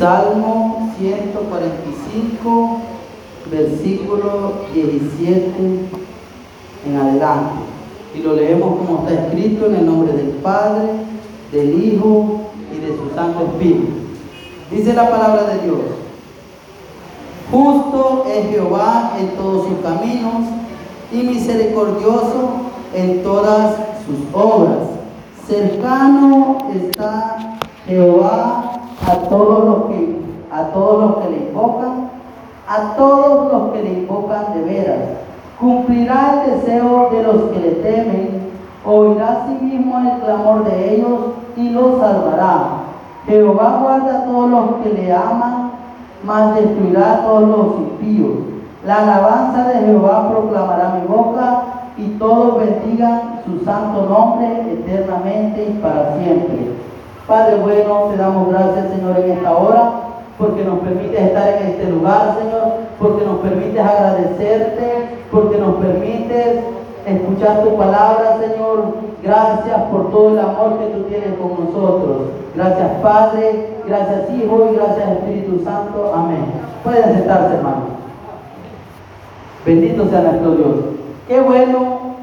Salmo 145, versículo 17 en adelante. Y lo leemos como está escrito en el nombre del Padre, del Hijo y de su Santo Espíritu. Dice la palabra de Dios. Justo es Jehová en todos sus caminos y misericordioso en todas sus obras. Cercano está Jehová a todos los que a todos los que le invocan, a todos los que le invocan de veras. Cumplirá el deseo de los que le temen, oirá a sí mismo el clamor de ellos y los salvará. Jehová guarda a todos los que le aman, mas destruirá a todos los impíos. La alabanza de Jehová proclamará mi boca y todos bendigan su santo nombre eternamente y para siempre. Padre bueno, te damos gracias, Señor, en esta hora, porque nos permites estar en este lugar, Señor, porque nos permites agradecerte, porque nos permites escuchar tu palabra, Señor. Gracias por todo el amor que tú tienes con nosotros. Gracias, Padre, gracias, Hijo, y gracias, Espíritu Santo. Amén. Pueden sentarse, hermano. Bendito sea nuestro Dios. Qué bueno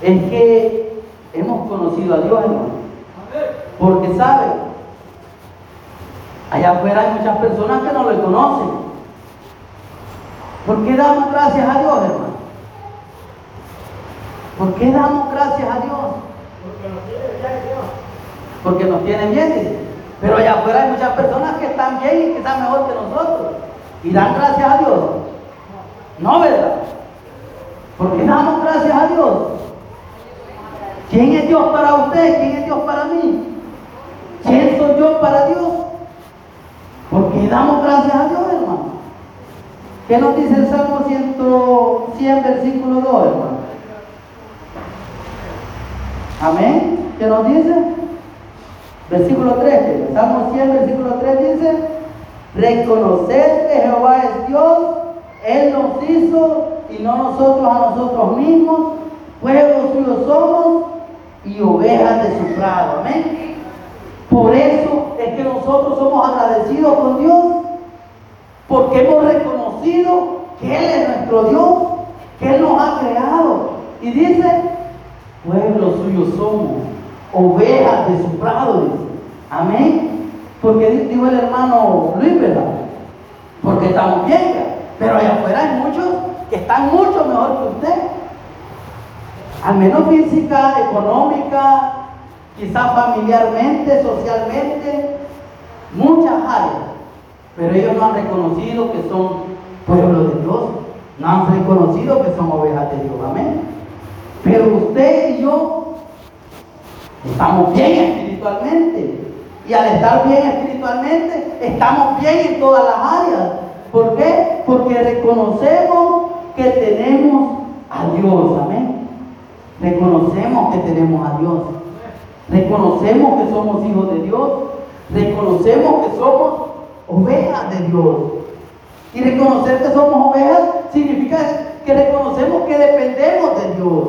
es que hemos conocido a Dios, hermano. Porque sabe, allá afuera hay muchas personas que no le conocen. ¿Por qué damos gracias a Dios, hermano? ¿Por qué damos gracias a Dios? Porque nos tiene bien, dice. Pero allá afuera hay muchas personas que están bien y que están mejor que nosotros. Y dan gracias a Dios. No, ¿verdad? ¿Por qué damos gracias a Dios? ¿Quién es Dios para usted? ¿Quién es Dios para mí? ¿Quién soy yo para Dios? Porque damos gracias a Dios, hermano. ¿Qué nos dice el Salmo 100, 100 versículo 2, hermano? Amén. ¿Qué nos dice? Versículo 3. Salmo 100, versículo 3 dice, reconocer que Jehová es Dios, Él nos hizo y no nosotros a nosotros mismos, pueblo suyo somos y ovejas de su prado. Amén. Por eso es que nosotros somos agradecidos con Dios, porque hemos reconocido que Él es nuestro Dios, que Él nos ha creado. Y dice, pueblo suyo somos, ovejas de su prado. Amén. Porque dijo el hermano Luis, ¿verdad? Porque estamos bien, pero allá afuera hay muchos que están mucho mejor que usted al menos física, económica, quizás familiarmente, socialmente, muchas áreas. Pero ellos no han reconocido que son pueblo de Dios, no han reconocido que son ovejas de Dios. Amén. Pero usted y yo estamos bien espiritualmente. Y al estar bien espiritualmente, estamos bien en todas las áreas. ¿Por qué? Porque reconocemos que tenemos a Dios. Amén. Reconocemos que tenemos a Dios. Reconocemos que somos hijos de Dios. Reconocemos que somos ovejas de Dios. Y reconocer que somos ovejas significa que reconocemos que dependemos de Dios.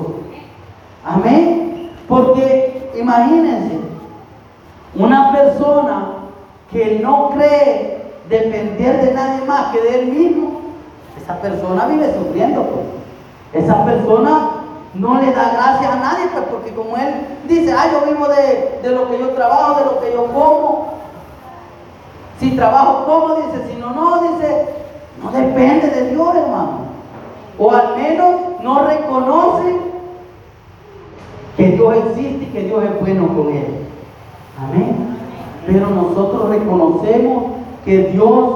Amén. Porque imagínense, una persona que no cree depender de nadie más que de él mismo, esa persona vive sufriendo. Pues. Esa persona no le da gracias a nadie, pues porque como él dice, ah, yo vivo de, lo que yo trabajo, de lo que yo como. Si trabajo, como, dice, si no, no, dice, no depende de Dios, hermano. O al menos no reconoce que Dios existe y que Dios es bueno con él. Amén. Pero nosotros reconocemos que Dios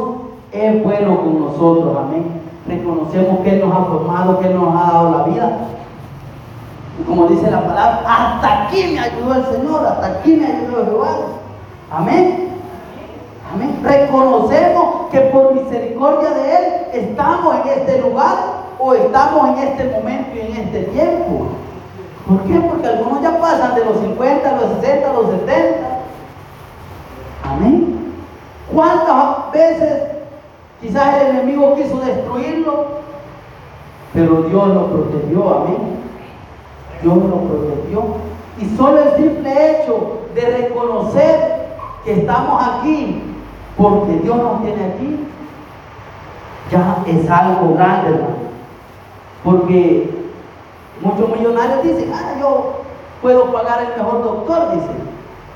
es bueno con nosotros. Amén. Reconocemos que Él nos ha formado, que Él nos ha dado la vida como dice la palabra, hasta aquí me ayudó el Señor, hasta aquí me ayudó Jehová. Amén. Amén. Reconocemos que por misericordia de Él estamos en este lugar o estamos en este momento y en este tiempo. ¿Por qué? Porque algunos ya pasan de los 50, los 60, los 70. Amén. ¿Cuántas veces quizás el enemigo quiso destruirlo? Pero Dios lo protegió. Amén. Dios lo protegió. Y solo el simple hecho de reconocer que estamos aquí porque Dios nos tiene aquí, ya es algo grande, hermano. Porque muchos millonarios dicen, ah, yo puedo pagar el mejor doctor, dicen.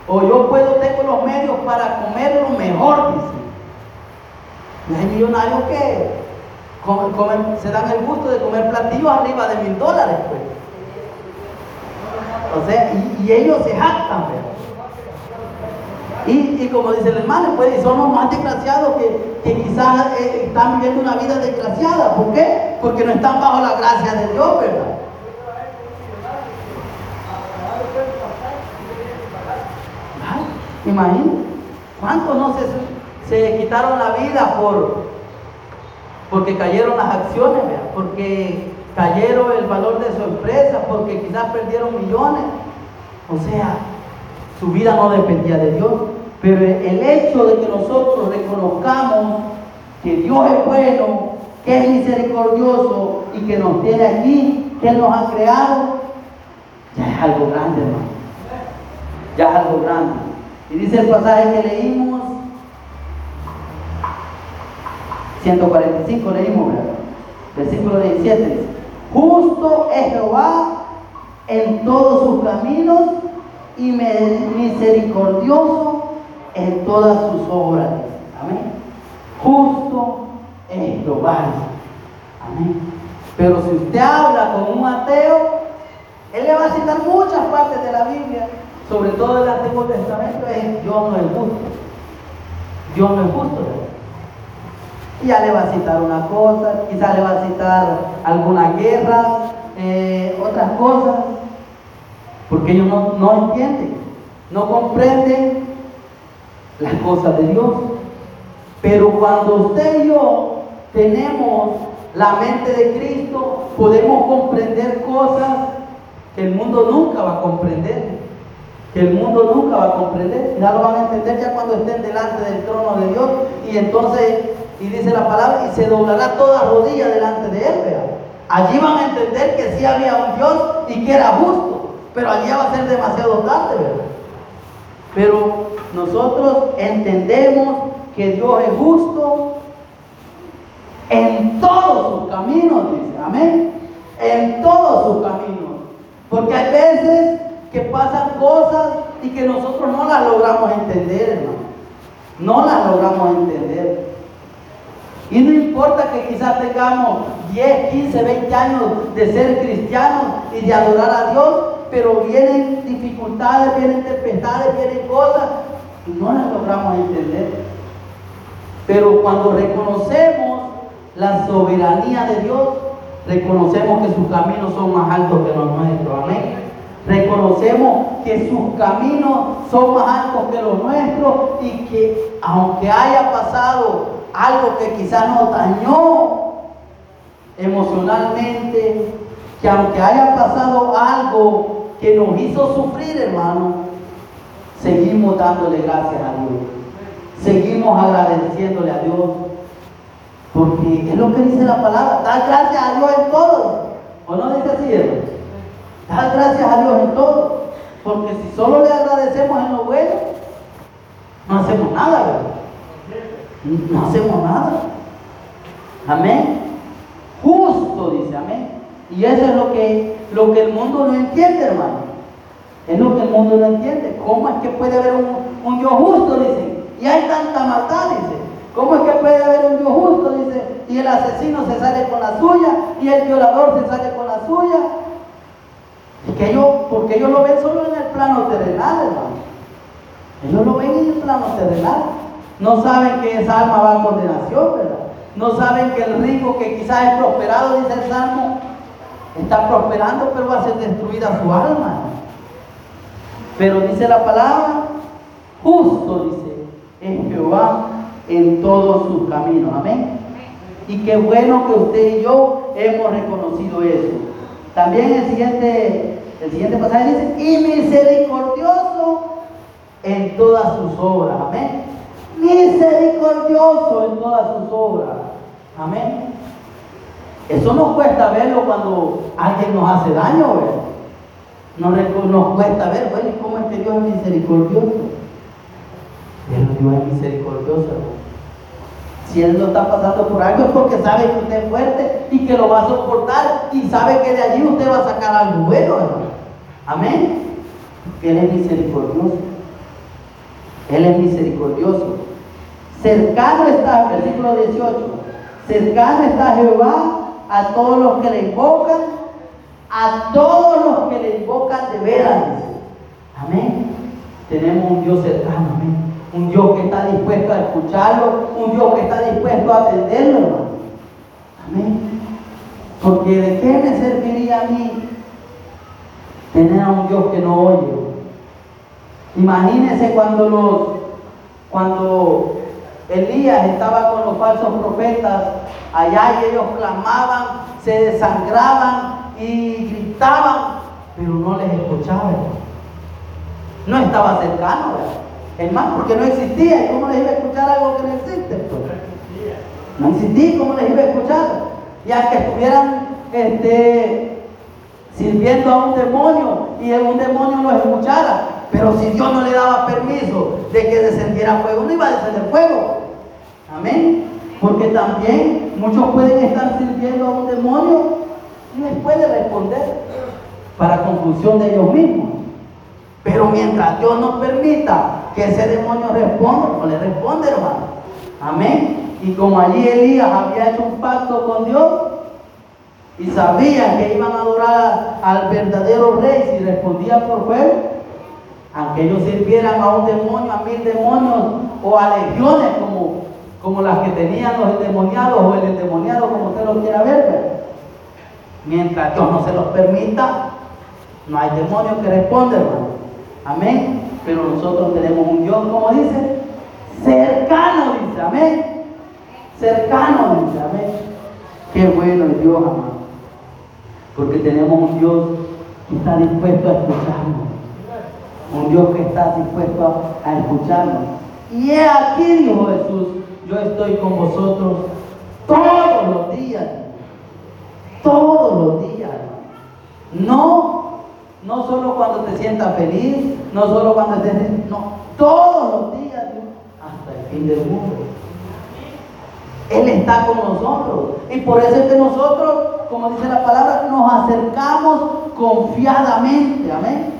O yo puedo, tengo los medios para comer lo mejor, dicen. Y hay millonarios que se dan el gusto de comer platillos arriba de mil dólares, pues. O sea, y, ellos se jactan, y, y, como dice el hermano, pues son los más desgraciados que, que quizás eh, están viviendo una vida desgraciada. ¿Por qué? Porque no están bajo la gracia de Dios, ¿verdad? Imagínate, ¿cuántos no se, se quitaron la vida por, porque cayeron las acciones, porque cayeron el valor de su empresa, porque quizás perdieron millones. O sea, su vida no dependía de Dios. Pero el hecho de que nosotros reconozcamos que Dios es bueno, que es misericordioso y que nos tiene aquí, que nos ha creado, ya es algo grande, hermano. Ya es algo grande. Y dice el pasaje que leímos, 145 leímos, ¿verdad? Versículo 17 dice, justo es Jehová en todos sus caminos y misericordioso en todas sus obras. Amén. Justo es Jehová. Amén. Pero si usted habla con un ateo, él le va a citar muchas partes de la Biblia, sobre todo el Antiguo Testamento, es Dios no es justo. Dios no es justo. Ya le va a citar una cosa, quizá le va a citar alguna guerra, eh, otras cosas, porque ellos no, no entienden, no comprenden las cosas de Dios. Pero cuando usted y yo tenemos la mente de Cristo, podemos comprender cosas que el mundo nunca va a comprender. Que el mundo nunca va a comprender. Ya lo van a entender ya cuando estén delante del trono de Dios. Y entonces, y dice la palabra, y se doblará toda rodilla delante de él. Allí van a entender que sí había un Dios y que era justo. Pero allí va a ser demasiado tarde, ¿verdad? Pero nosotros entendemos que Dios es justo en todos sus caminos, dice, amén. En todos sus caminos. Porque hay veces que pasan cosas y que nosotros no las logramos entender, hermano. No las logramos entender. Y no importa que quizás tengamos 10, 15, 20 años de ser cristianos y de adorar a Dios, pero vienen dificultades, vienen tempestades, vienen cosas y no las logramos entender. Pero cuando reconocemos la soberanía de Dios, reconocemos que sus caminos son más altos que los nuestros. Amén. Reconocemos que sus caminos son más altos que los nuestros y que aunque haya pasado algo que quizás nos dañó emocionalmente, que aunque haya pasado algo que nos hizo sufrir, hermano, seguimos dándole gracias a Dios. Seguimos agradeciéndole a Dios. Porque es lo que dice la palabra, dar gracias a Dios en todo. ¿O no dice así, hermano? Dar gracias a Dios en todo. Porque si solo le agradecemos en lo bueno, no hacemos nada, ¿verdad? No hacemos nada. Amén. Justo, dice, amén. Y eso es lo que, lo que el mundo no entiende, hermano. Es lo que el mundo no entiende. ¿Cómo es que puede haber un, un Dios justo? Dice. Y hay tanta maldad, dice. ¿Cómo es que puede haber un Dios justo? Dice. Y el asesino se sale con la suya. Y el violador se sale con la suya. Que ellos, porque ellos lo ven solo en el plano terrenal, hermano. Ellos lo ven en el plano terrenal. No saben que esa alma va a condenación, ¿verdad? No saben que el rico que quizás es prosperado, dice el Salmo, Está prosperando, pero va a ser destruida su alma. Pero dice la palabra, justo dice, es Jehová en todos sus caminos. Amén. Y qué bueno que usted y yo hemos reconocido eso. También el siguiente, el siguiente pasaje dice, y misericordioso en todas sus obras. Amén. Misericordioso en todas sus obras. Amén. Eso nos cuesta verlo cuando alguien nos hace daño, Nos, nos cuesta ver, bueno, ¿cómo es que Dios es misericordioso? Pero Dios es misericordioso, Si Él no está pasando por algo es porque sabe que usted es fuerte y que lo va a soportar y sabe que de allí usted va a sacar algo bueno, hermano. Amén. Él es misericordioso. Él es misericordioso. Cercano está, versículo 18, cercano está Jehová a todos los que le invocan, a todos los que le invocan de veras. Amén. Tenemos un Dios cercano, amén. Un Dios que está dispuesto a escucharlo, un Dios que está dispuesto a atenderlo, hermano. Amén. Porque de qué me serviría a mí tener a un Dios que no oye. Imagínense cuando los, cuando Elías estaba con los falsos profetas allá y ellos clamaban, se desangraban y gritaban, pero no les escuchaba. No estaba cercano, más, porque no existía. ¿Y cómo les iba a escuchar algo que no existe? No existía, ¿cómo les iba a escuchar? Ya que estuvieran este, sirviendo a un demonio y un demonio los escuchara. Pero si Dios no le daba permiso de que descendiera fuego, no iba a descender fuego. Amén. Porque también muchos pueden estar sirviendo a un demonio y les puede responder para conclusión de ellos mismos. Pero mientras Dios no permita que ese demonio responda, no le responde, hermano. Amén. Y como allí Elías había hecho un pacto con Dios y sabía que iban a adorar al verdadero rey si respondía por fuego, aunque ellos sirvieran a un demonio, a mil demonios o a legiones como como las que tenían los endemoniados o el endemoniado, como usted lo quiera ver. Mientras Dios no se los permita, no hay demonio que responda, hermano. Amén. Pero nosotros tenemos un Dios, como dice, cercano, dice, amén. Cercano, dice, amén. Qué bueno es Dios, amado. Porque tenemos un Dios que está dispuesto a escucharnos. Un Dios que está dispuesto a, escucharnos. Y es aquí, dijo Jesús, yo estoy con vosotros todos los días. Todos los días. No, no solo cuando te sientas feliz, no solo cuando estés, no, todos los días hasta el fin del mundo. Él está con nosotros. Y por eso es que nosotros, como dice la palabra, nos acercamos confiadamente. Amén.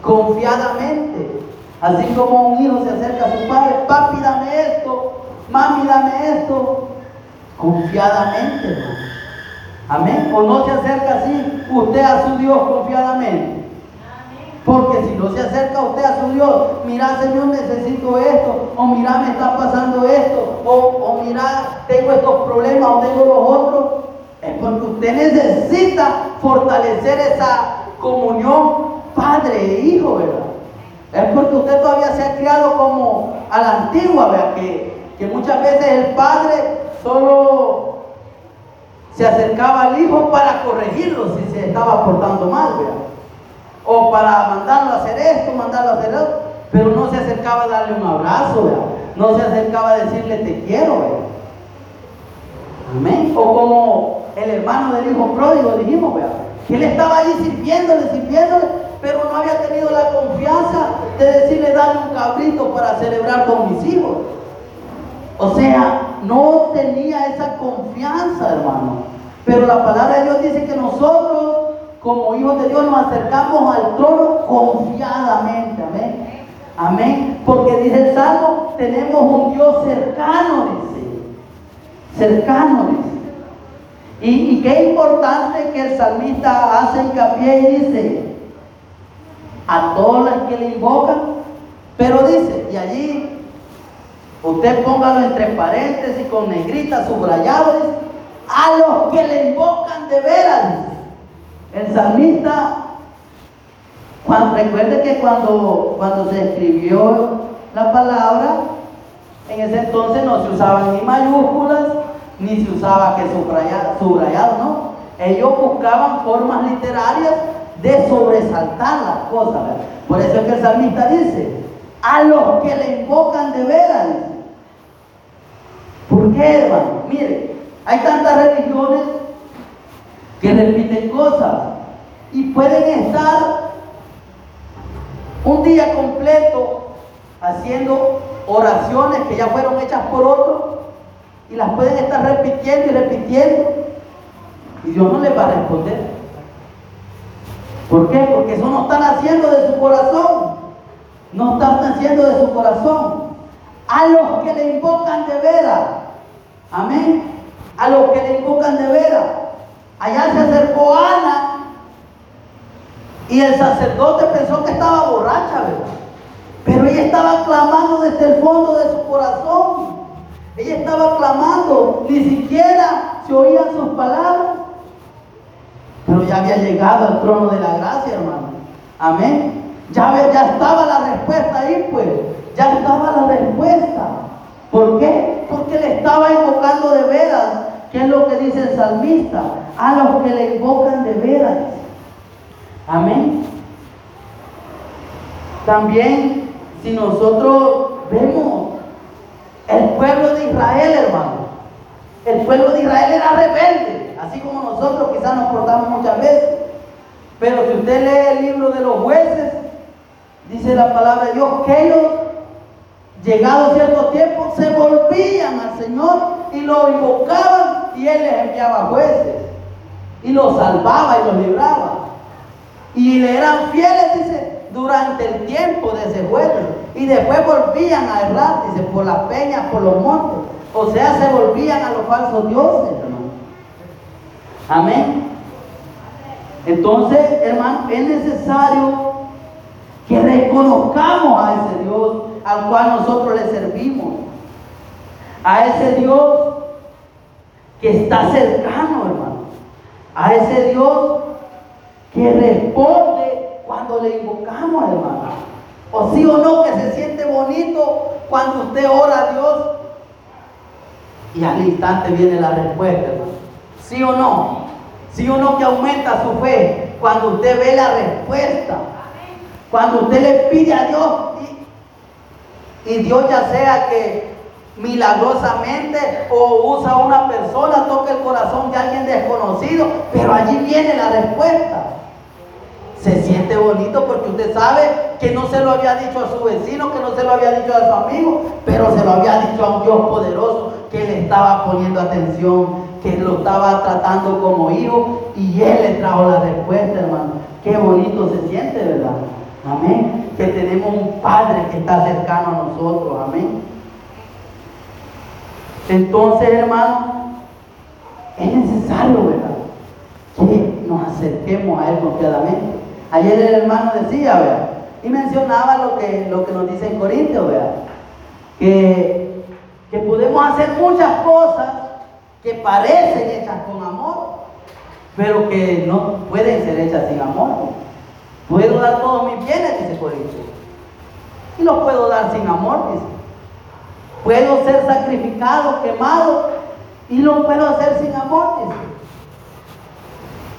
Confiadamente. Así como un hijo se acerca a su padre, papi, dame esto, mami, dame esto, confiadamente, hermano. Amén. O no se acerca así usted a su Dios confiadamente. Porque si no se acerca usted a su Dios, mira Señor, necesito esto, o mira, me está pasando esto, o, o mira, tengo estos problemas, o tengo los otros, es porque usted necesita fortalecer esa comunión padre e hijo, ¿verdad? Es porque usted todavía se ha criado como a la antigua, ¿verdad? Que que muchas veces el padre solo se acercaba al hijo para corregirlo si se estaba portando mal, o para mandarlo a hacer esto, mandarlo a hacer esto, pero no se acercaba a darle un abrazo, no se acercaba a decirle te quiero. Amén. O como el hermano del hijo pródigo dijimos, que él estaba allí sirviéndole, sirviéndole, pero no había tenido la confianza de decirle dale un cabrito para celebrar con mis hijos. O sea, no tenía esa confianza, hermano. Pero la palabra de Dios dice que nosotros, como hijos de Dios, nos acercamos al trono confiadamente. Amén. Amén. Porque dice el Salmo, tenemos un Dios cercano, dice. Cercano, dice. Y, y qué importante que el salmista hace hincapié y dice, a todos los que le invocan, pero dice, y allí Usted póngalo entre paréntesis con negritas subrayados. A los que le invocan de veras. El salmista, recuerde que cuando, cuando se escribió la palabra, en ese entonces no se usaban ni mayúsculas, ni se usaba que subrayado, subrayado ¿no? Ellos buscaban formas literarias de sobresaltar las cosas. Por eso es que el salmista dice, a los que le invocan de veras. ¿Por qué, hermano? Mire, hay tantas religiones que repiten cosas y pueden estar un día completo haciendo oraciones que ya fueron hechas por otros y las pueden estar repitiendo y repitiendo y Dios no les va a responder. ¿Por qué? Porque eso no están haciendo de su corazón. No están haciendo de su corazón. A los que le invocan de veras. Amén. A los que le invocan de veras. Allá se acercó Ana y el sacerdote pensó que estaba borracha, ¿verdad? Pero ella estaba clamando desde el fondo de su corazón. Ella estaba clamando, ni siquiera se oían sus palabras. Pero ya había llegado al trono de la gracia, hermano. Amén. Ya, ya estaba la respuesta ahí, pues. Ya estaba la respuesta. ¿Por qué? Porque le estaba invocando de veras. ¿Qué es lo que dice el salmista? A los que le invocan de veras. Amén. También, si nosotros vemos el pueblo de Israel, hermano, el pueblo de Israel era rebelde, así como nosotros quizás nos portamos muchas veces. Pero si usted lee el libro de los jueces, dice la palabra de Dios que ellos, llegado cierto tiempo, se volvían al Señor y lo invocaban y Él les enviaba jueces y los salvaba y los libraba. Y le eran fieles, dice, durante el tiempo de ese juego. Y después volvían a errar, dice, por las peñas, por los montes. O sea, se volvían a los falsos dioses, hermano. Amén. Entonces, hermano, es necesario que reconozcamos a ese Dios al cual nosotros le servimos. A ese Dios que está cercano, hermano. A ese Dios que responde cuando le invocamos, hermano. O sí o no, que se siente bonito cuando usted ora a Dios y al instante viene la respuesta, hermano. Sí o no. Sí o no que aumenta su fe cuando usted ve la respuesta. Cuando usted le pide a Dios y, Dios ya sea que milagrosamente o usa una persona, toca el corazón de alguien desconocido, pero allí viene la respuesta se siente bonito porque usted sabe que no se lo había dicho a su vecino, que no se lo había dicho a su amigo, pero se lo había dicho a un Dios poderoso que le estaba poniendo atención, que lo estaba tratando como hijo y él le trajo la respuesta, hermano. Qué bonito se siente, ¿verdad? Amén. Que tenemos un Padre que está cercano a nosotros, amén. Entonces, hermano, es necesario, ¿verdad? Que nos acerquemos a Él confiadamente. Ayer el hermano decía, vea, y mencionaba lo que, lo que nos dice en Corintios, vea, que, que podemos hacer muchas cosas que parecen hechas con amor, pero que no pueden ser hechas sin amor. Puedo dar todos mis bienes, dice Corintios, y los puedo dar sin amor, dice. Puedo ser sacrificado, quemado, y lo puedo hacer sin amor, dice.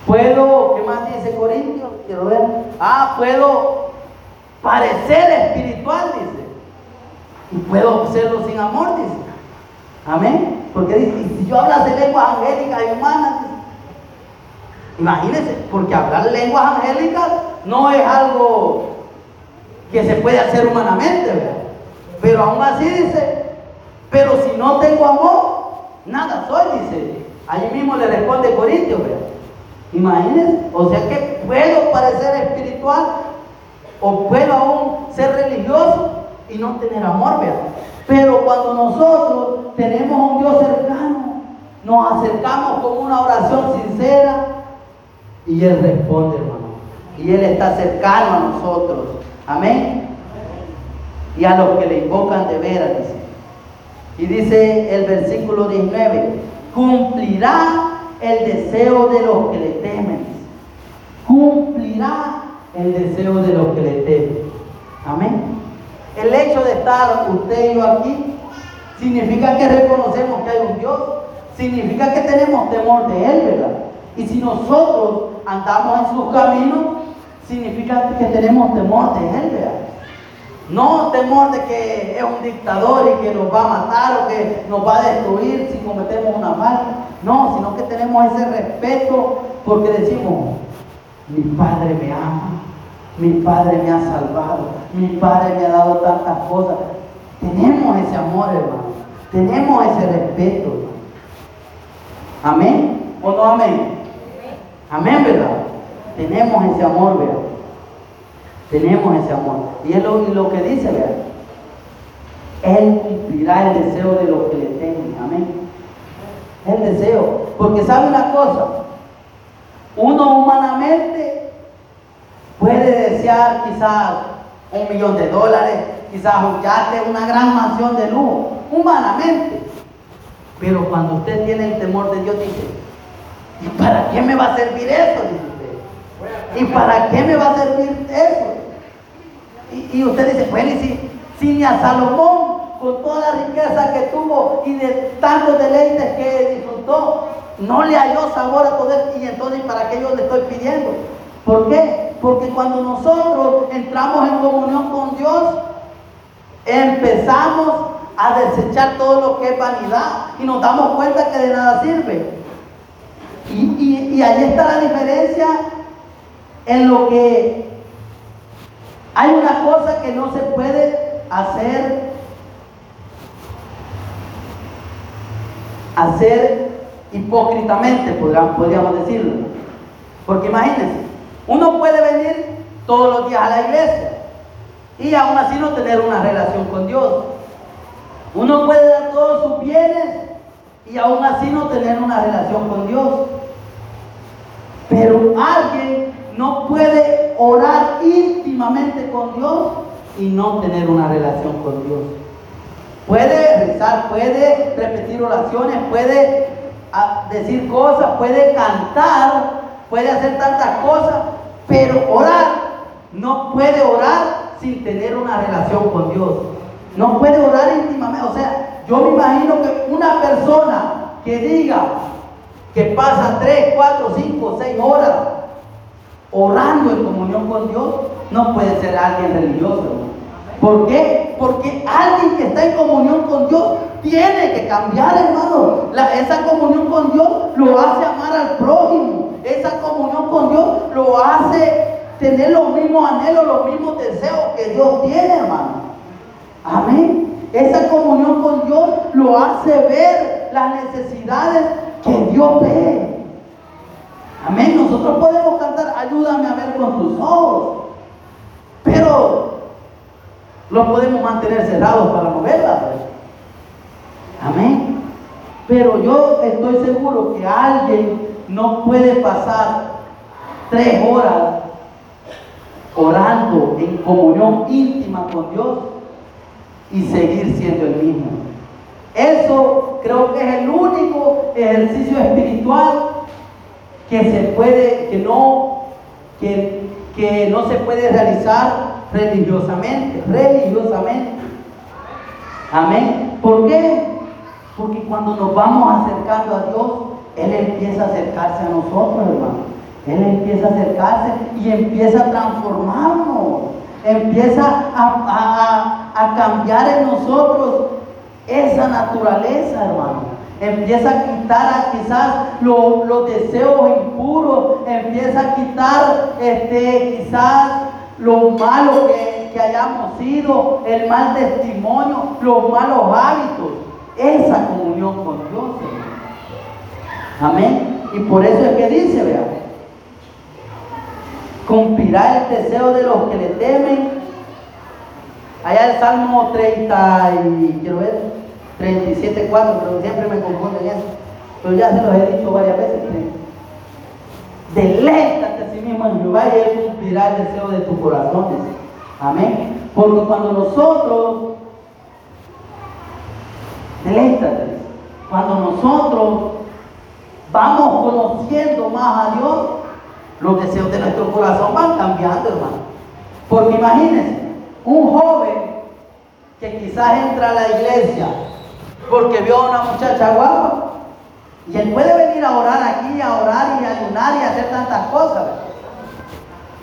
Puedo, ¿qué más dice Corintios? Quiero ver. Ah, puedo parecer espiritual, dice. Y puedo serlo sin amor, dice. Amén. Porque dice, si yo hablase lenguas angélicas y humanas, dice, imagínense, porque hablar lenguas angélicas no es algo que se puede hacer humanamente, ¿verdad? Pero aún así dice, pero si no tengo amor, nada soy, dice. Allí mismo le responde Corintios, ¿verdad? Imagínense, o sea que puedo parecer espiritual o puedo aún ser religioso y no tener amor, ¿verdad? Pero cuando nosotros tenemos un Dios cercano, nos acercamos con una oración sincera y Él responde. Y Él está cercano a nosotros. Amén. Y a los que le invocan de veras, dice. Y dice el versículo 19, cumplirá el deseo de los que le temen. Cumplirá el deseo de los que le temen. Amén. El hecho de estar usted y yo aquí significa que reconocemos que hay un Dios. Significa que tenemos temor de Él, ¿verdad? Y si nosotros andamos en sus caminos, significa que tenemos temor de Él, ¿verdad? No temor de que es un dictador y que nos va a matar o que nos va a destruir si cometemos una falta. No, sino que tenemos ese respeto porque decimos, mi Padre me ama, Mi padre me ha salvado. Mi padre me ha dado tantas cosas. Tenemos ese amor, hermano. Tenemos ese respeto. Amén. ¿O no amén? Amén, ¿verdad? Tenemos ese amor, ¿verdad? Tenemos ese amor. Y es lo, que dice, ¿verdad? Él cumplirá el deseo de los que le temen. Amén. El deseo. Porque sabe una cosa. Uno humanamente puede desear quizás un millón de dólares, quizás un yate, una gran mansión de lujo, humanamente. Pero cuando usted tiene el temor de Dios, dice, ¿y para qué me va a servir eso? ¿Y para qué me va a servir eso? Y, usted dice, bueno, y si, si ni a Salomón, con toda la riqueza que tuvo y de tantos deleites que disfrutó, no le halló sabor a poder, y entonces, ¿para qué yo le estoy pidiendo? ¿Por qué? Porque cuando nosotros entramos en comunión con Dios, empezamos a desechar todo lo que es vanidad y nos damos cuenta que de nada sirve. Y, y, ahí está la diferencia en lo que hay una cosa que no se puede hacer, hacer hipócritamente, podríamos decirlo. Porque imagínense, uno puede venir todos los días a la iglesia y aún así no tener una relación con Dios. Uno puede dar todos sus bienes y aún así no tener una relación con Dios. Pero alguien no puede orar íntimamente con Dios y no tener una relación con Dios. Puede rezar, puede repetir oraciones, puede ah, decir cosas, puede cantar, puede hacer tantas cosas, pero orar no puede orar sin tener una relación con Dios. No puede orar íntimamente. O sea, yo me imagino que una persona que diga que pasa 3, 4, 5, 6 horas orando en comunión con Dios, no puede ser alguien religioso. ¿Por qué? Porque alguien que está en comunión con Dios tiene que cambiar, hermano. esa comunión con Dios lo hace amar al prójimo. Esa comunión con Dios lo hace tener los mismos anhelos, los mismos deseos que Dios tiene, hermano. Amén. Esa comunión con Dios lo hace ver las necesidades que Dios ve. Amén. Nosotros podemos cantar, ayúdame a ver con tus ojos. Pero los podemos mantener cerrados para no verla. Pues. Amén. Pero yo estoy seguro que alguien no puede pasar tres horas orando en comunión íntima con Dios y seguir siendo el mismo. Eso creo que es el único ejercicio espiritual que se puede, que no, que, que no se puede realizar religiosamente, religiosamente. Amén. ¿Por qué? Porque cuando nos vamos acercando a Dios, Él empieza a acercarse a nosotros, hermano. Él empieza a acercarse y empieza a transformarnos. Empieza a, cambiar en nosotros esa naturaleza, hermano. Empieza a quitar quizás los deseos impuros, empieza a quitar este, quizás lo malo que, hayamos sido, el mal testimonio, los malos hábitos. Esa comunión con Dios, Amén. Y por eso es que dice, vea, cumplirá el deseo de los que le temen. Allá el Salmo 30 y quiero ver, 37, 4, pero siempre me confundo en eso. Pero ya se los he dicho varias veces. Deléctate a sí mismo en Jehová y Él cumplirá el deseo de tu corazón. Amén. Porque cuando nosotros, deléctate, cuando nosotros vamos conociendo más a Dios, los deseos de nuestro corazón van cambiando, hermano. Porque imagínense, un joven que quizás entra a la iglesia porque vio a una muchacha guapa, y él puede venir a orar aquí, a orar y a ayunar y a hacer tantas cosas.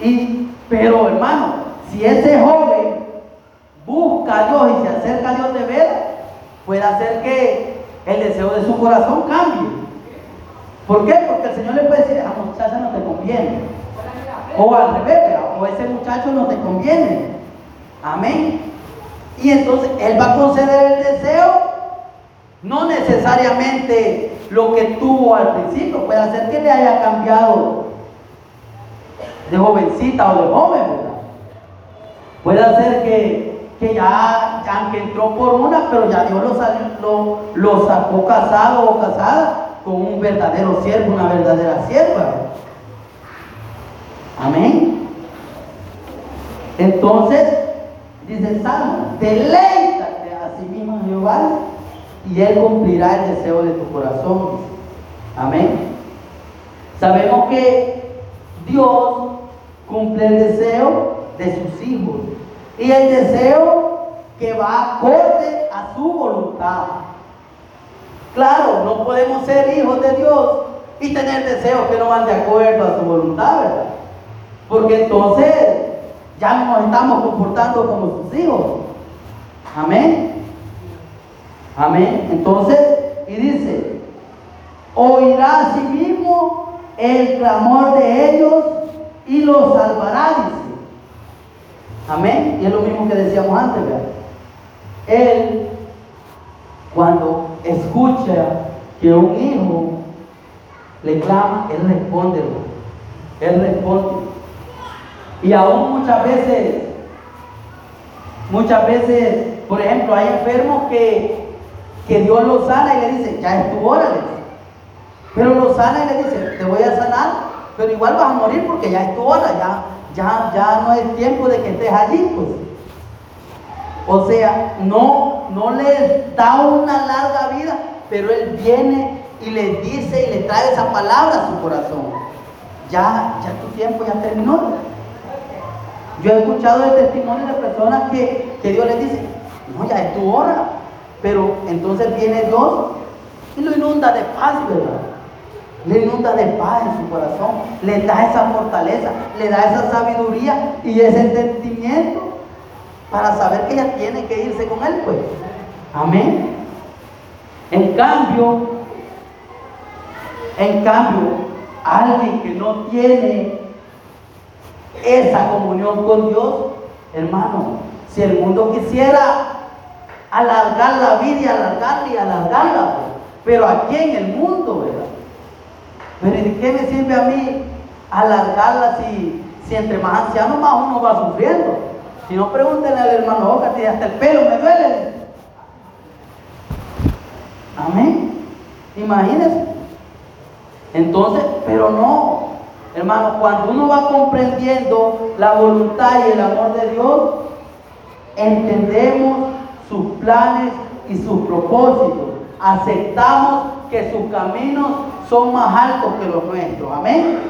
Y, pero hermano, si ese joven busca a Dios y se acerca a Dios de ver, puede hacer que el deseo de su corazón cambie. ¿Por qué? Porque el Señor le puede decir, a muchacha no te conviene. O al revés, o ese muchacho no te conviene. Amén. Y entonces Él va a conceder el deseo, no necesariamente lo que tuvo al principio, puede ser que le haya cambiado de jovencita o de joven. Puede ser que, que ya, entró por una, pero ya Dios lo, lo, sacó casado o casada con un verdadero siervo, una verdadera sierva. Amén. Entonces, dice Salmo, deleítate a sí mismo Jehová y Él cumplirá el deseo de tu corazón. Amén. Sabemos que Dios cumple el deseo de sus hijos y el deseo que va acorde a su voluntad. Claro, no podemos ser hijos de Dios y tener deseos que no van de acuerdo a su voluntad. Porque entonces ya no nos estamos comportando como sus hijos. Amén. Amén. Entonces, y dice, oirá a sí mismo el clamor de ellos y los salvará, dice. Amén. Y es lo mismo que decíamos antes, ¿verdad? Él, cuando escucha que un hijo le clama, él responde, él responde. Y aún muchas veces, muchas veces, por ejemplo, hay enfermos que, que Dios los sana y le dice, ya es tu hora, Pero lo sana y le dice, te voy a sanar, pero igual vas a morir porque ya es tu hora, ya, ya, ya no es tiempo de que estés allí, pues. O sea, no, no les da una larga vida, pero Él viene y les dice y le trae esa palabra a su corazón. Ya, ya tu tiempo ya terminó. Yo he escuchado el testimonio de personas que, que Dios les dice, no, ya es tu hora. Pero entonces viene Dios y lo inunda de paz, ¿verdad? le inunda de paz en su corazón, le da esa fortaleza, le da esa sabiduría y ese entendimiento para saber que ella tiene que irse con él, pues. Amén. En cambio, en cambio, alguien que no tiene esa comunión con Dios, hermano, si el mundo quisiera alargar la vida y alargarla y alargarla, pues, pero aquí en el mundo, ¿verdad? Pero ¿de qué me sirve a mí alargarla si, si entre más anciano más uno va sufriendo? Si no, pregúntenle al hermano Oca, si hasta el pelo me duele. Amén. Imagínense. Entonces, pero no, hermano, cuando uno va comprendiendo la voluntad y el amor de Dios, entendemos sus planes y sus propósitos. Aceptamos que sus caminos son más altos que los nuestros. Amén.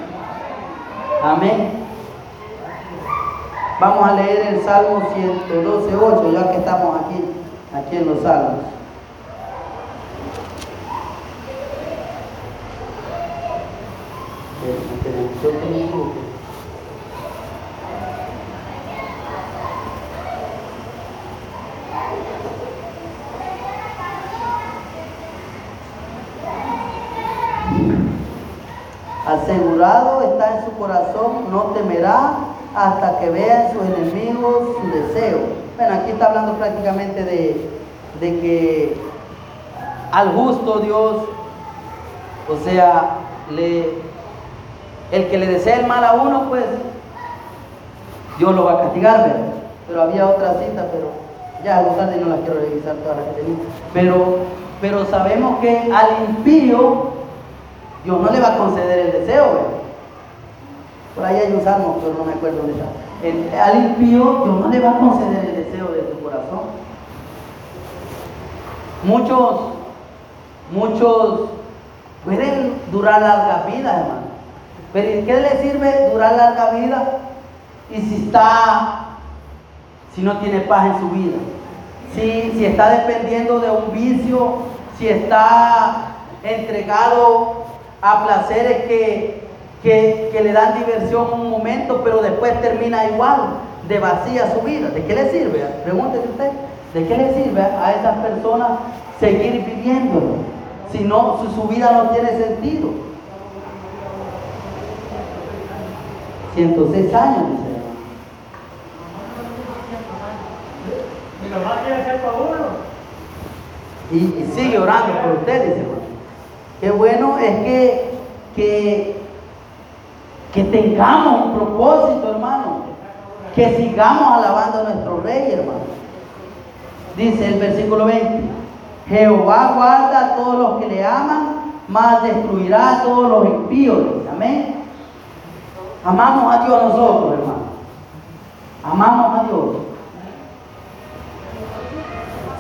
Amén. Vamos a leer el Salmo 112, 8, ya que estamos aquí, aquí en los Salmos. Asegurado está en su corazón, no temerá hasta que vean sus enemigos su deseo. Bueno, aquí está hablando prácticamente de, de que al justo Dios, o sea, le, el que le desea el mal a uno, pues Dios lo va a castigar, Pero había otra cita, pero ya a tarde no las quiero revisar todas las que tenía. Pero, pero sabemos que al impío Dios no le va a conceder el deseo. Por ahí hay un salmo, pero no me acuerdo dónde está. al impío, Dios no le va a conceder el deseo de su corazón. Muchos, muchos pueden durar larga vida, hermano. Pero ¿qué le sirve durar larga vida? Y si está, si no tiene paz en su vida, si, si está dependiendo de un vicio, si está entregado a placeres que, que, que, le dan diversión un momento, pero después termina igual, de vacía su vida. ¿De qué le sirve? Pregúntese usted, ¿de qué le sirve a esas personas seguir viviendo? Si no, su, su vida no tiene sentido. 106 años, dice. Mi mamá quiere ser y, y sigue orando por usted, dice. Qué bueno es que que que tengamos un propósito, hermano. Que sigamos alabando a nuestro rey, hermano. Dice el versículo 20. Jehová guarda a todos los que le aman, mas destruirá a todos los impíos. Amén. Amamos a Dios nosotros, hermano. Amamos a Dios.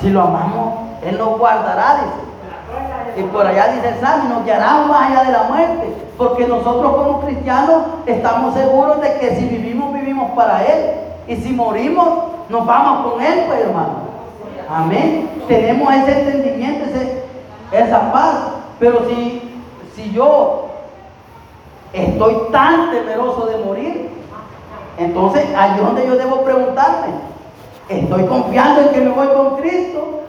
Si lo amamos, Él nos guardará, dice. Y por allá dice el Salmo, nos guiará más allá de la muerte. Porque nosotros como cristianos estamos seguros de que si vivimos, vivimos para Él. Y si morimos, nos vamos con Él, pues hermano. Amén. Tenemos ese entendimiento, esa paz. Pero si, si yo estoy tan temeroso de morir, entonces ahí es donde yo debo preguntarme, ¿estoy confiando en que me voy con Cristo?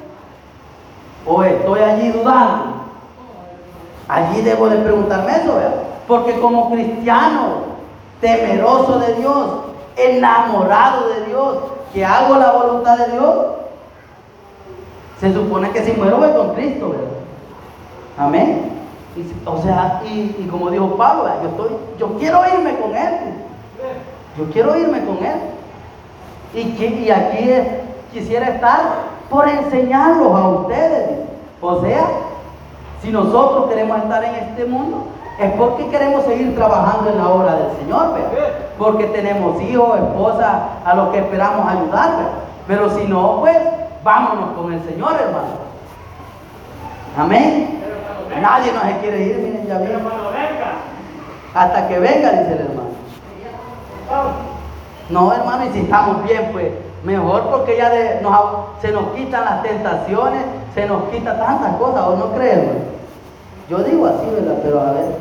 ¿O estoy allí dudando? Allí debo de preguntarme eso, porque como cristiano, temeroso de Dios, enamorado de Dios, que hago la voluntad de Dios, se supone que si muero voy con Cristo, ¿verdad? Amén. o sea, y, como dijo Pablo, yo, estoy, yo quiero irme con Él. Yo quiero irme con Él. Y, y aquí quisiera estar por enseñarlos a ustedes. O sea, si nosotros queremos estar en este mundo, es porque queremos seguir trabajando en la obra del Señor, ¿verdad? porque tenemos hijos, esposas a los que esperamos ayudar. Pero si no, pues vámonos con el Señor, hermano. Amén. Nadie nos quiere ir, miren, ya viene. Hasta que venga, dice el hermano. No, hermano, y si estamos bien, pues mejor porque ya se nos quitan las tentaciones, se nos quita tantas cosas, ¿o no creemos? Yo digo así, ¿verdad? Pero a ver.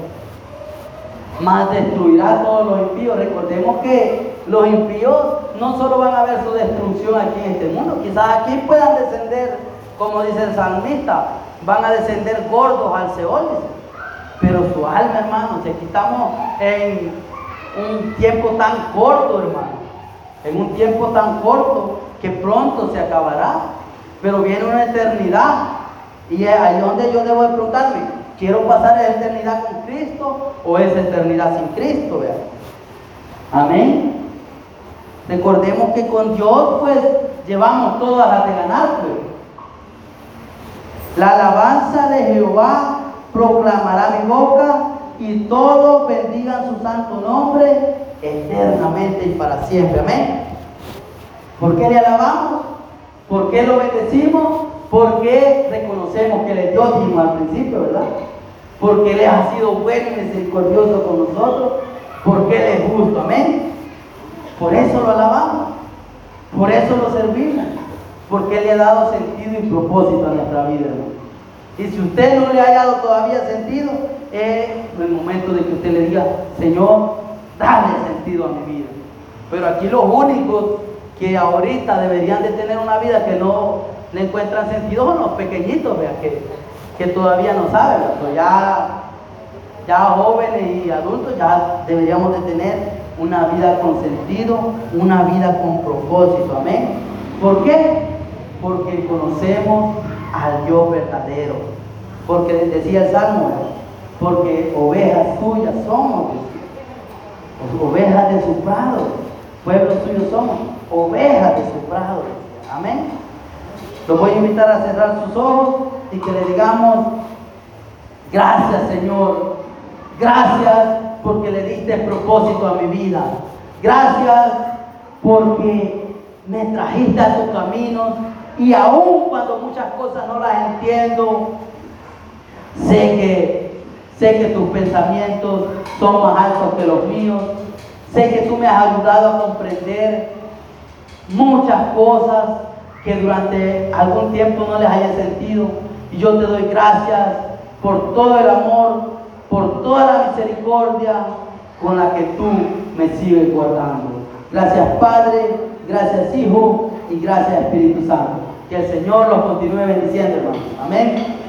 Más destruirá a todos los impíos. Recordemos que los impíos no solo van a ver su destrucción aquí en este mundo, quizás aquí puedan descender, como dice el salmista, van a descender gordos al Seol, pero su alma, hermano, si quitamos en un tiempo tan corto, hermano, en un tiempo tan corto que pronto se acabará, pero viene una eternidad y es ahí donde yo debo de preguntarme, ¿quiero pasar esa eternidad con Cristo o esa eternidad sin Cristo? Amén. Recordemos que con Dios pues llevamos todas las de ganar pues. La alabanza de Jehová proclamará mi boca y todos bendigan su santo nombre eternamente y para siempre. Amén. ¿Por qué le alabamos? ¿Por qué lo bendecimos? Porque reconocemos que Él es Dios, al principio, ¿verdad? Porque Él ha sido bueno y misericordioso con nosotros. Porque Él es justo. Amén. Por eso lo alabamos. Por eso lo servimos porque Él le ha dado sentido y propósito a nuestra vida, Y si usted no le ha dado todavía sentido, es el momento de que usted le diga, Señor, dale sentido a mi vida. Pero aquí los únicos que ahorita deberían de tener una vida que no le encuentran sentido son los pequeñitos, vea, que, que todavía no saben, pero ya, ya jóvenes y adultos ya deberíamos de tener una vida con sentido, una vida con propósito, amén. ¿Por qué? porque conocemos al Dios verdadero. Porque decía el Salmo, porque ovejas suyas somos, ovejas de su prado, pueblo suyo somos, ovejas de su prado. Amén. Los voy a invitar a cerrar sus ojos y que le digamos, gracias Señor, gracias porque le diste propósito a mi vida. Gracias porque me trajiste a tus caminos y aún cuando muchas cosas no las entiendo, sé que, sé que tus pensamientos son más altos que los míos. Sé que tú me has ayudado a comprender muchas cosas que durante algún tiempo no les haya sentido. Y yo te doy gracias por todo el amor, por toda la misericordia con la que tú me sigues guardando. Gracias Padre, gracias Hijo y gracias Espíritu Santo. Que el Señor los continúe bendiciendo, hermanos. Amén.